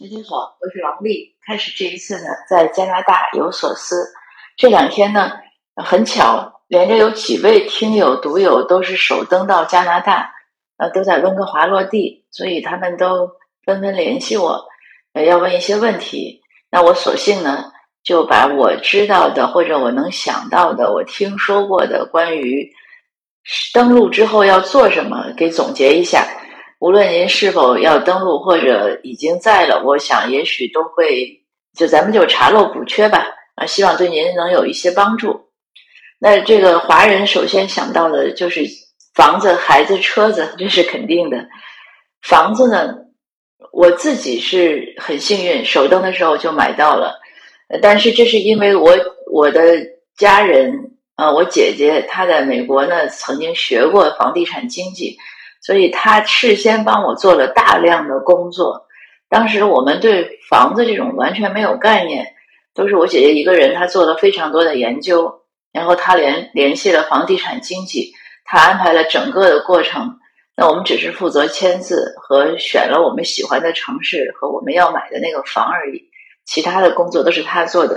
大家好，我是王丽。开始这一次呢，在加拿大有所思。这两天呢，很巧，连着有几位听友、读友都是首登到加拿大，呃，都在温哥华落地，所以他们都纷纷联系我，要问一些问题。那我索性呢，就把我知道的或者我能想到的、我听说过的关于登陆之后要做什么，给总结一下。无论您是否要登录或者已经在了，我想也许都会，就咱们就查漏补缺吧。啊，希望对您能有一些帮助。那这个华人首先想到的就是房子、孩子、车子，这是肯定的。房子呢，我自己是很幸运，首登的时候就买到了。但是这是因为我我的家人，呃，我姐姐她在美国呢，曾经学过房地产经济。所以他事先帮我做了大量的工作。当时我们对房子这种完全没有概念，都是我姐姐一个人，她做了非常多的研究，然后她联联系了房地产经纪，她安排了整个的过程。那我们只是负责签字和选了我们喜欢的城市和我们要买的那个房而已，其他的工作都是他做的。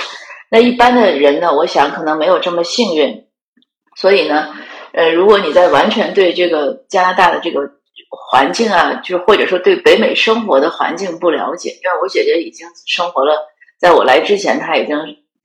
那一般的人呢，我想可能没有这么幸运，所以呢。呃，如果你在完全对这个加拿大的这个环境啊，就或者说对北美生活的环境不了解，因为我姐姐已经生活了，在我来之前，她已经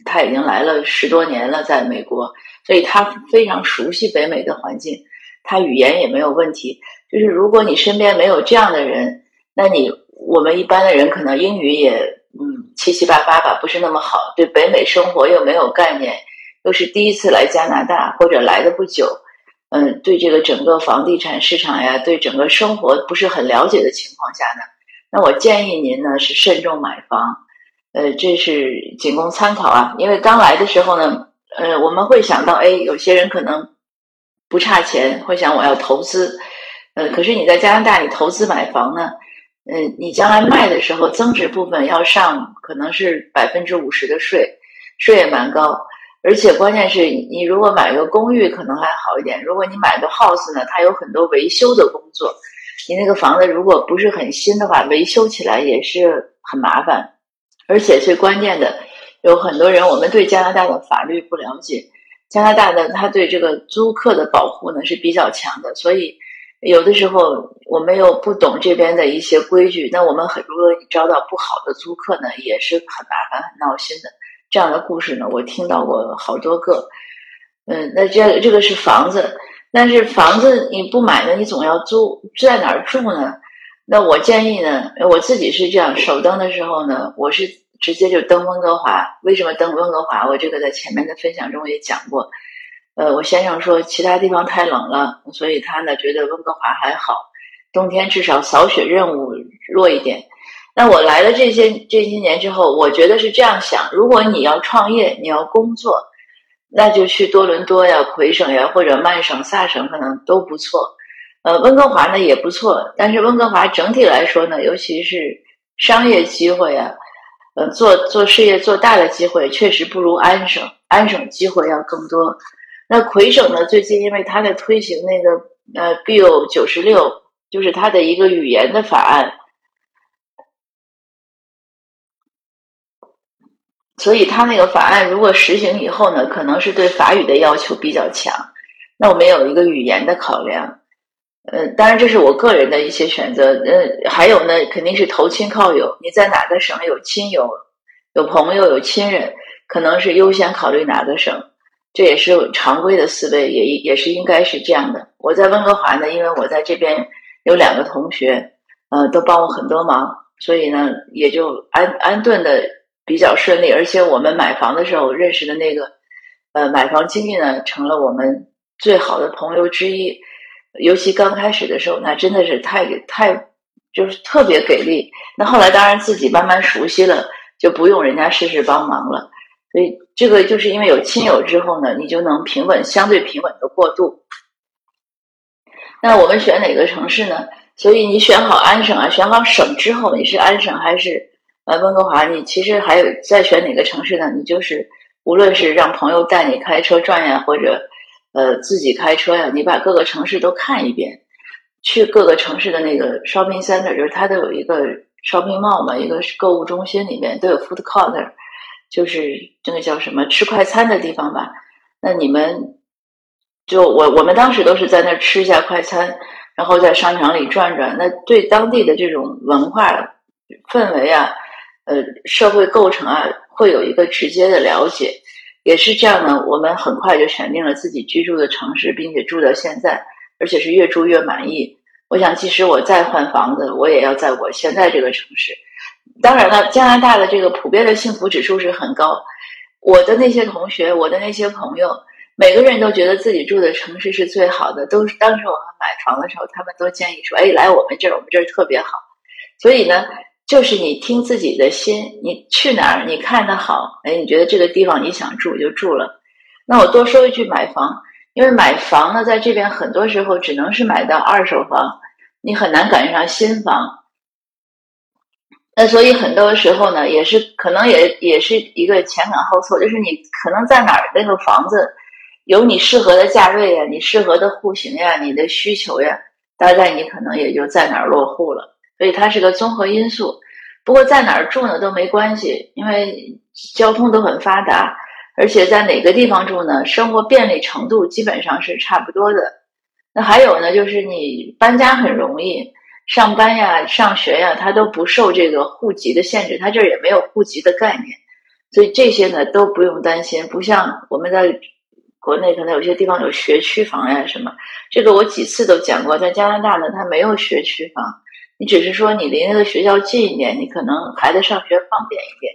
她已经来了十多年了，在美国，所以她非常熟悉北美的环境，她语言也没有问题。就是如果你身边没有这样的人，那你我们一般的人可能英语也嗯七七八八吧，不是那么好，对北美生活又没有概念，又是第一次来加拿大或者来的不久。嗯，对这个整个房地产市场呀，对整个生活不是很了解的情况下呢，那我建议您呢是慎重买房，呃，这是仅供参考啊。因为刚来的时候呢，呃，我们会想到，哎，有些人可能不差钱，会想我要投资，呃，可是你在加拿大你投资买房呢，嗯，你将来卖的时候增值部分要上可能是百分之五十的税，税也蛮高。而且关键是你如果买个公寓可能还好一点，如果你买个 house 呢，它有很多维修的工作，你那个房子如果不是很新的话，维修起来也是很麻烦。而且最关键的，有很多人我们对加拿大的法律不了解，加拿大的他对这个租客的保护呢是比较强的，所以有的时候我们又不懂这边的一些规矩，那我们很如果你招到不好的租客呢，也是很麻烦、很闹心的。这样的故事呢，我听到过好多个。嗯，那这这个是房子，但是房子你不买呢，你总要租，在哪儿住呢？那我建议呢，我自己是这样，首登的时候呢，我是直接就登温哥华。为什么登温哥华？我这个在前面的分享中也讲过。呃，我先生说其他地方太冷了，所以他呢觉得温哥华还好，冬天至少扫雪任务弱一点。那我来了这些这些年之后，我觉得是这样想：如果你要创业，你要工作，那就去多伦多呀、魁省呀，或者曼省、萨省，可能都不错。呃，温哥华呢也不错，但是温哥华整体来说呢，尤其是商业机会啊，呃，做做事业做大的机会，确实不如安省。安省机会要更多。那魁省呢，最近因为他在推行那个呃 Bill 九十六，就是他的一个语言的法案。所以他那个法案如果实行以后呢，可能是对法语的要求比较强。那我们有一个语言的考量，呃，当然这是我个人的一些选择。呃，还有呢，肯定是投亲靠友。你在哪个省有亲友、有朋友、有亲人，可能是优先考虑哪个省。这也是常规的思维，也也是应该是这样的。我在温哥华呢，因为我在这边有两个同学，呃，都帮我很多忙，所以呢，也就安安顿的。比较顺利，而且我们买房的时候认识的那个，呃，买房经纪呢，成了我们最好的朋友之一。尤其刚开始的时候，那真的是太太就是特别给力。那后来当然自己慢慢熟悉了，就不用人家事事帮忙了。所以这个就是因为有亲友之后呢，你就能平稳相对平稳的过渡。那我们选哪个城市呢？所以你选好安省啊，选好省之后，你是安省还是？呃，温哥华，你其实还有再选哪个城市呢？你就是无论是让朋友带你开车转呀，或者呃自己开车呀，你把各个城市都看一遍，去各个城市的那个 shopping center，就是它都有一个 shopping mall 嘛，一个购物中心里面都有 food court，就是这个叫什么吃快餐的地方吧。那你们就我我们当时都是在那儿吃一下快餐，然后在商场里转转。那对当地的这种文化氛围啊，呃，社会构成啊，会有一个直接的了解。也是这样呢，我们很快就选定了自己居住的城市，并且住到现在，而且是越住越满意。我想，即使我再换房子，我也要在我现在这个城市。当然了，加拿大的这个普遍的幸福指数是很高。我的那些同学，我的那些朋友，每个人都觉得自己住的城市是最好的。都是当时我们买房的时候，他们都建议说：“哎，来我们这儿，我们这儿特别好。”所以呢。就是你听自己的心，你去哪儿，你看的好，哎，你觉得这个地方你想住就住了。那我多说一句，买房，因为买房呢，在这边很多时候只能是买到二手房，你很难赶上新房。那所以很多时候呢，也是可能也也是一个前赶后错，就是你可能在哪儿那个房子有你适合的价位呀，你适合的户型呀，你的需求呀，大概你可能也就在哪儿落户了。所以它是个综合因素，不过在哪儿住呢都没关系，因为交通都很发达，而且在哪个地方住呢，生活便利程度基本上是差不多的。那还有呢，就是你搬家很容易，上班呀、上学呀，它都不受这个户籍的限制，它这儿也没有户籍的概念，所以这些呢都不用担心。不像我们在国内，可能有些地方有学区房呀什么，这个我几次都讲过，在加拿大呢，它没有学区房。你只是说你离那个学校近一点，你可能孩子上学方便一点。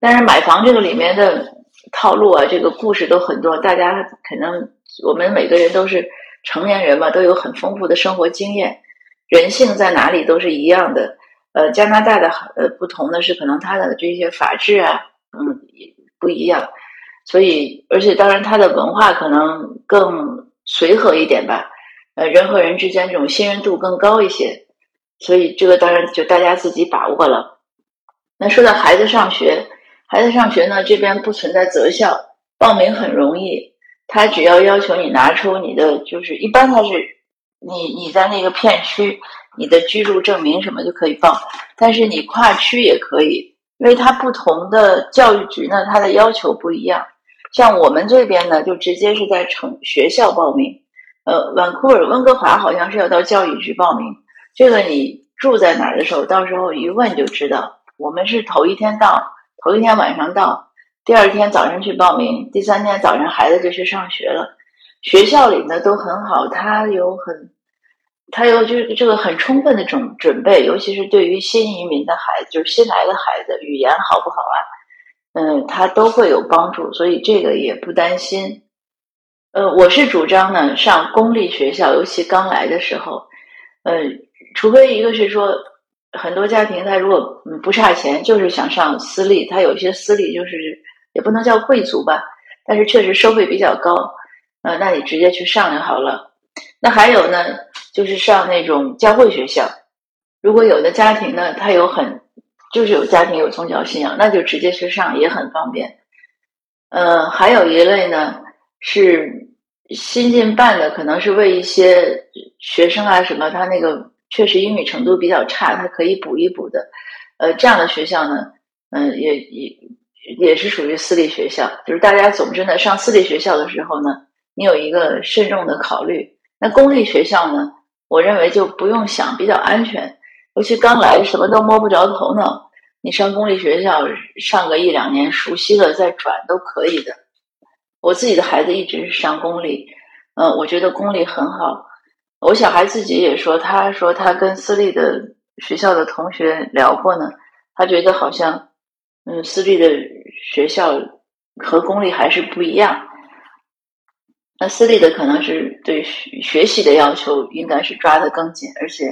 但是买房这个里面的套路啊，这个故事都很多。大家可能我们每个人都是成年人嘛，都有很丰富的生活经验。人性在哪里都是一样的。呃，加拿大的呃不同的是，可能它的这些法制啊，嗯，不一样。所以，而且当然它的文化可能更随和一点吧。呃，人和人之间这种信任度更高一些。所以这个当然就大家自己把握了。那说到孩子上学，孩子上学呢，这边不存在择校，报名很容易。他只要要求你拿出你的，就是一般他是你你在那个片区，你的居住证明什么就可以报。但是你跨区也可以，因为它不同的教育局呢，它的要求不一样。像我们这边呢，就直接是在城学校报名。呃，温库尔温哥华好像是要到教育局报名。这个你住在哪儿的时候，到时候一问就知道。我们是头一天到，头一天晚上到，第二天早上去报名，第三天早上孩子就去上学了。学校里呢都很好，他有很，他有就是这个很充分的准准备，尤其是对于新移民的孩子，就是新来的孩子，语言好不好啊？嗯，他都会有帮助，所以这个也不担心。呃，我是主张呢上公立学校，尤其刚来的时候，嗯。除非一个是说，很多家庭他如果不差钱，就是想上私立，他有些私立就是也不能叫贵族吧，但是确实收费比较高，呃，那你直接去上就好了。那还有呢，就是上那种教会学校，如果有的家庭呢，他有很就是有家庭有宗教信仰，那就直接去上也很方便。呃，还有一类呢是新进办的，可能是为一些学生啊什么，他那个。确实英语程度比较差，他可以补一补的。呃，这样的学校呢，嗯，也也也是属于私立学校。就是大家总之呢，上私立学校的时候呢，你有一个慎重的考虑。那公立学校呢，我认为就不用想，比较安全。尤其刚来，什么都摸不着头脑，你上公立学校上个一两年，熟悉了再转都可以的。我自己的孩子一直是上公立，嗯，我觉得公立很好。我小孩自己也说，他说他跟私立的学校的同学聊过呢，他觉得好像，嗯，私立的学校和公立还是不一样。那私立的可能是对学学习的要求应该是抓得更紧，而且，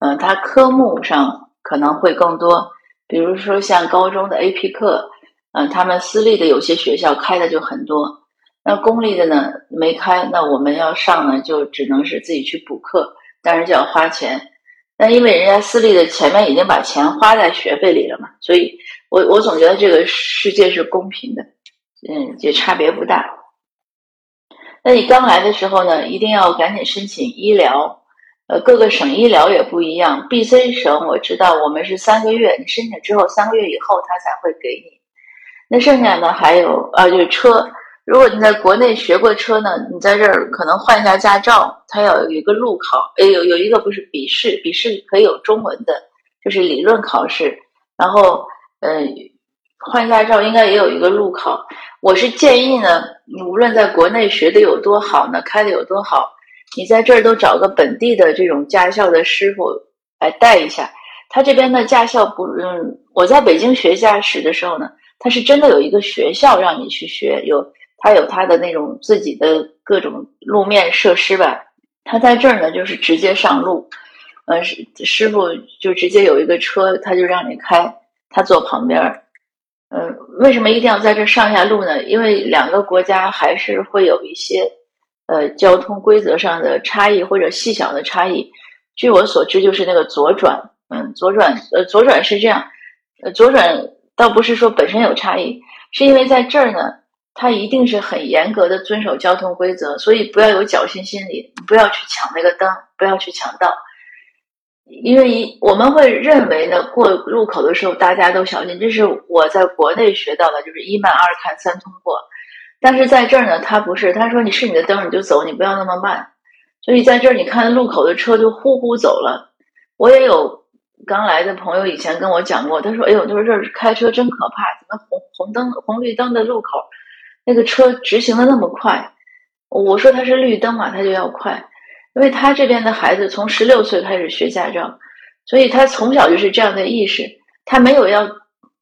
嗯，他科目上可能会更多，比如说像高中的 AP 课，嗯，他们私立的有些学校开的就很多。那公立的呢没开，那我们要上呢，就只能是自己去补课，但是就要花钱。那因为人家私立的前面已经把钱花在学费里了嘛，所以我我总觉得这个世界是公平的，嗯，也差别不大。那你刚来的时候呢，一定要赶紧申请医疗，呃，各个省医疗也不一样。B、C 省我知道，我们是三个月，你申请之后三个月以后他才会给你。那剩下呢还有啊，就是车。如果你在国内学过车呢，你在这儿可能换一下驾照，它要有一个路考，诶，有有一个不是笔试，笔试可以有中文的，就是理论考试。然后，嗯，换驾照应该也有一个路考。我是建议呢，你无论在国内学的有多好呢，开的有多好，你在这儿都找个本地的这种驾校的师傅来带一下。他这边的驾校不，嗯，我在北京学驾驶的时候呢，他是真的有一个学校让你去学，有。他有他的那种自己的各种路面设施吧，他在这儿呢，就是直接上路，呃，师师傅就直接有一个车，他就让你开，他坐旁边儿，嗯，为什么一定要在这上下路呢？因为两个国家还是会有一些呃交通规则上的差异或者细小的差异。据我所知，就是那个左转，嗯，左转，呃，左转是这样，呃，左转倒不是说本身有差异，是因为在这儿呢。他一定是很严格的遵守交通规则，所以不要有侥幸心理，不要去抢那个灯，不要去抢道，因为一我们会认为呢，过路口的时候大家都小心，这是我在国内学到的，就是一慢二看三通过。但是在这儿呢，他不是，他说你是你的灯你就走，你不要那么慢。所以在这儿你看路口的车就呼呼走了。我也有刚来的朋友以前跟我讲过，他说：“哎呦，他说这儿开车真可怕，怎么红红灯红绿灯的路口。”那个车直行的那么快，我说他是绿灯嘛，他就要快，因为他这边的孩子从十六岁开始学驾照，所以他从小就是这样的意识，他没有要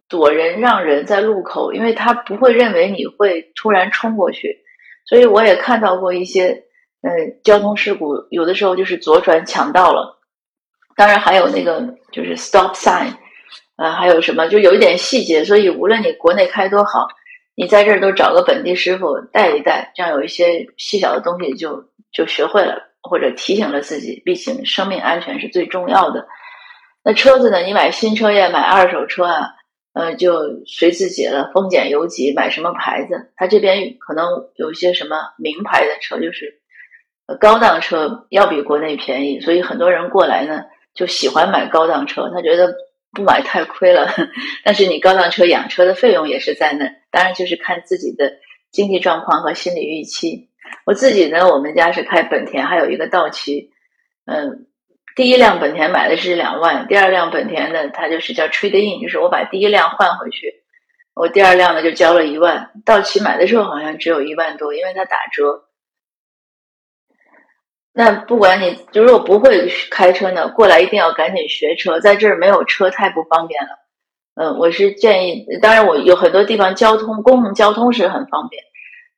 躲人让人在路口，因为他不会认为你会突然冲过去，所以我也看到过一些嗯交通事故，有的时候就是左转抢道了，当然还有那个就是 stop sign，啊还有什么就有一点细节，所以无论你国内开多好。你在这儿都找个本地师傅带一带，这样有一些细小的东西就就学会了，或者提醒了自己。毕竟生命安全是最重要的。那车子呢？你买新车呀，买二手车啊，呃，就随自己了，丰俭由己。买什么牌子？他这边可能有一些什么名牌的车，就是高档车要比国内便宜，所以很多人过来呢就喜欢买高档车，他觉得。不买太亏了，但是你高档车养车的费用也是在那，当然就是看自己的经济状况和心理预期。我自己呢，我们家是开本田，还有一个道奇。嗯，第一辆本田买的是两万，第二辆本田呢，它就是叫 trade in，就是我把第一辆换回去，我第二辆呢就交了一万。道奇买的时候好像只有一万多，因为它打折。那不管你，就如果不会开车呢，过来一定要赶紧学车，在这儿没有车太不方便了。嗯，我是建议，当然我有很多地方交通公共交通是很方便，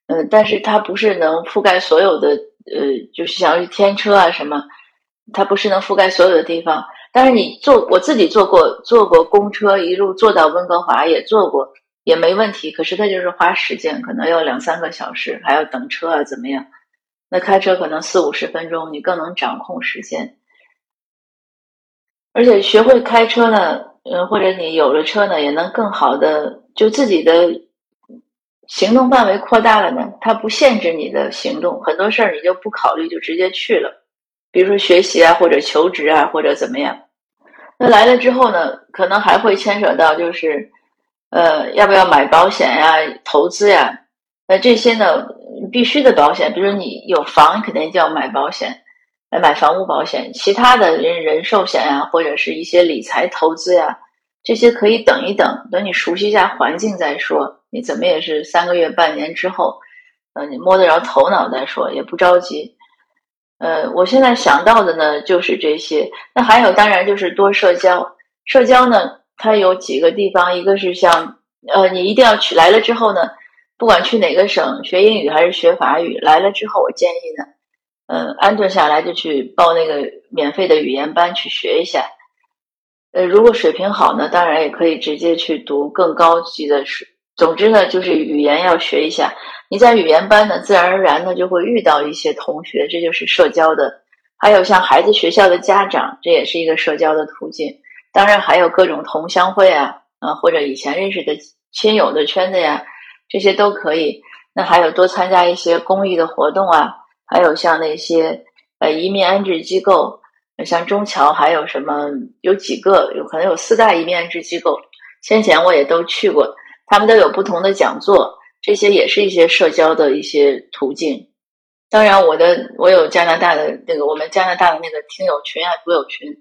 嗯，但是它不是能覆盖所有的，呃，就是像是天车啊什么，它不是能覆盖所有的地方。但是你坐，我自己坐过坐过公车，一路坐到温哥华也坐过，也没问题。可是它就是花时间，可能要两三个小时，还要等车啊，怎么样？那开车可能四五十分钟，你更能掌控时间，而且学会开车呢，嗯，或者你有了车呢，也能更好的就自己的行动范围扩大了呢。它不限制你的行动，很多事儿你就不考虑就直接去了，比如说学习啊，或者求职啊，或者怎么样。那来了之后呢，可能还会牵扯到就是，呃，要不要买保险呀、投资呀？那这些呢？必须的保险，比如说你有房，肯定就要买保险，来买房屋保险。其他的人人寿险呀，或者是一些理财投资呀，这些可以等一等，等你熟悉一下环境再说。你怎么也是三个月、半年之后，呃，你摸得着头脑再说，也不着急。呃，我现在想到的呢就是这些。那还有，当然就是多社交。社交呢，它有几个地方，一个是像，呃，你一定要去来了之后呢。不管去哪个省学英语还是学法语，来了之后，我建议呢，嗯，安顿下来就去报那个免费的语言班去学一下。呃，如果水平好呢，当然也可以直接去读更高级的书。总之呢，就是语言要学一下。你在语言班呢，自然而然的就会遇到一些同学，这就是社交的。还有像孩子学校的家长，这也是一个社交的途径。当然还有各种同乡会啊，啊，或者以前认识的亲友的圈子呀。这些都可以，那还有多参加一些公益的活动啊，还有像那些呃移民安置机构，像中侨还有什么有几个，有可能有四大移民安置机构，先前我也都去过，他们都有不同的讲座，这些也是一些社交的一些途径。当然，我的我有加拿大的那个我们加拿大的那个听友群啊，读友群，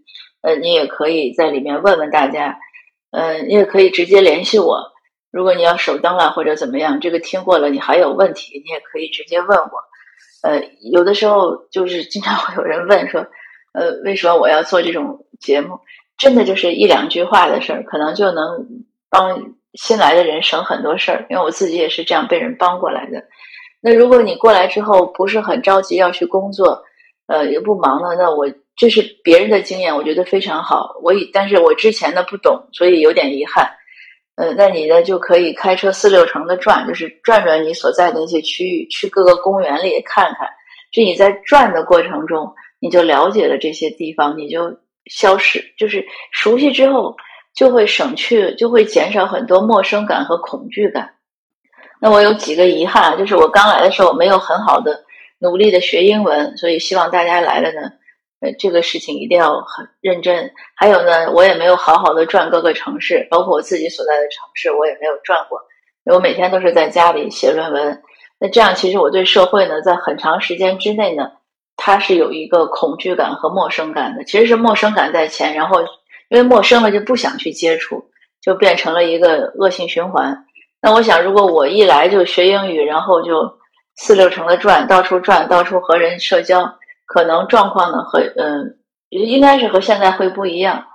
呃，你也可以在里面问问大家，呃，你也可以直接联系我。如果你要手登了或者怎么样，这个听过了，你还有问题，你也可以直接问我。呃，有的时候就是经常会有人问说，呃，为什么我要做这种节目？真的就是一两句话的事儿，可能就能帮新来的人省很多事儿。因为我自己也是这样被人帮过来的。那如果你过来之后不是很着急要去工作，呃，也不忙了，那我这是别人的经验，我觉得非常好。我以，但是我之前的不懂，所以有点遗憾。呃，那你呢就可以开车四六城的转，就是转转你所在的那些区域，去各个公园里看看。就你在转的过程中，你就了解了这些地方，你就消失，就是熟悉之后就会省去，就会减少很多陌生感和恐惧感。那我有几个遗憾，就是我刚来的时候没有很好的努力的学英文，所以希望大家来了呢，这个事情一定要很认真。还有呢，我也没有好好的转各个城市，包括我自己所在的城市，我也没有转过。我每天都是在家里写论文。那这样其实我对社会呢，在很长时间之内呢，它是有一个恐惧感和陌生感的。其实是陌生感在前，然后因为陌生了就不想去接触，就变成了一个恶性循环。那我想，如果我一来就学英语，然后就四六成的转，到处转，到处和人社交，可能状况呢和嗯，应该是和现在会不一样。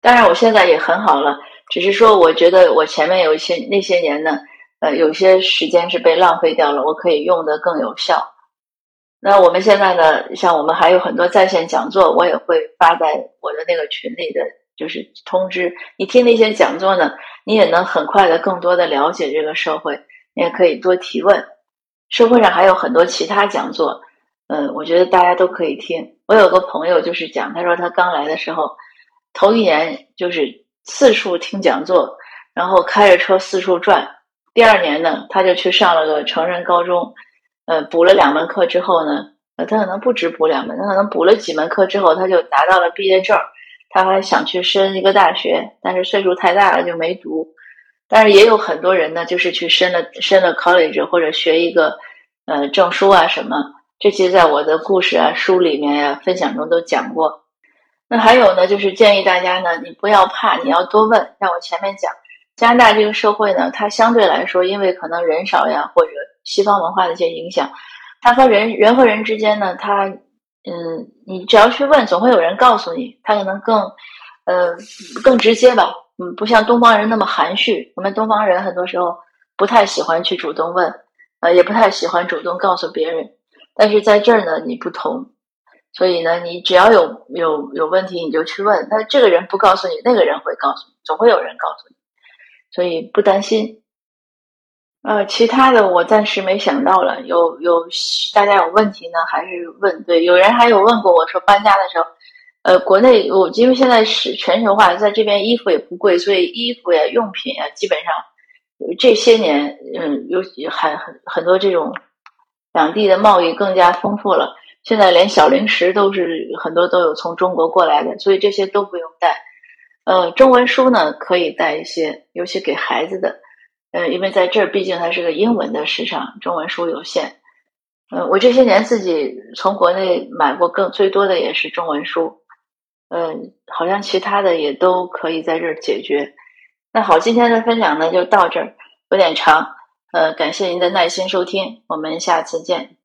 当然，我现在也很好了，只是说，我觉得我前面有一些那些年呢，呃，有些时间是被浪费掉了，我可以用的更有效。那我们现在呢，像我们还有很多在线讲座，我也会发在我的那个群里的。就是通知你听那些讲座呢，你也能很快的更多的了解这个社会，你也可以多提问。社会上还有很多其他讲座，嗯，我觉得大家都可以听。我有个朋友就是讲，他说他刚来的时候，头一年就是四处听讲座，然后开着车四处转。第二年呢，他就去上了个成人高中，呃，补了两门课之后呢，呃，他可能不止补两门，他可能补了几门课之后，他就拿到了毕业证。他还想去申一个大学，但是岁数太大了就没读。但是也有很多人呢，就是去申了申了 college 或者学一个呃证书啊什么。这些在我的故事啊书里面呀分享中都讲过。那还有呢，就是建议大家呢，你不要怕，你要多问。像我前面讲，加拿大这个社会呢，它相对来说，因为可能人少呀，或者西方文化的一些影响，它和人人和人之间呢，它。嗯，你只要去问，总会有人告诉你。他可能更，呃，更直接吧。嗯，不像东方人那么含蓄。我们东方人很多时候不太喜欢去主动问，呃，也不太喜欢主动告诉别人。但是在这儿呢，你不同，所以呢，你只要有有有问题，你就去问。那这个人不告诉你，那个人会告诉你，总会有人告诉你，所以不担心。呃，其他的我暂时没想到了。有有大家有问题呢，还是问？对，有人还有问过我说搬家的时候，呃，国内我因为现在是全球化，在这边衣服也不贵，所以衣服呀、用品呀，基本上这些年，嗯，有还很很多这种两地的贸易更加丰富了。现在连小零食都是很多都有从中国过来的，所以这些都不用带。呃，中文书呢可以带一些，尤其给孩子的。呃，因为在这儿毕竟它是个英文的市场，中文书有限。呃，我这些年自己从国内买过更最多的也是中文书。嗯，好像其他的也都可以在这儿解决。那好，今天的分享呢就到这儿，有点长。呃，感谢您的耐心收听，我们下次见。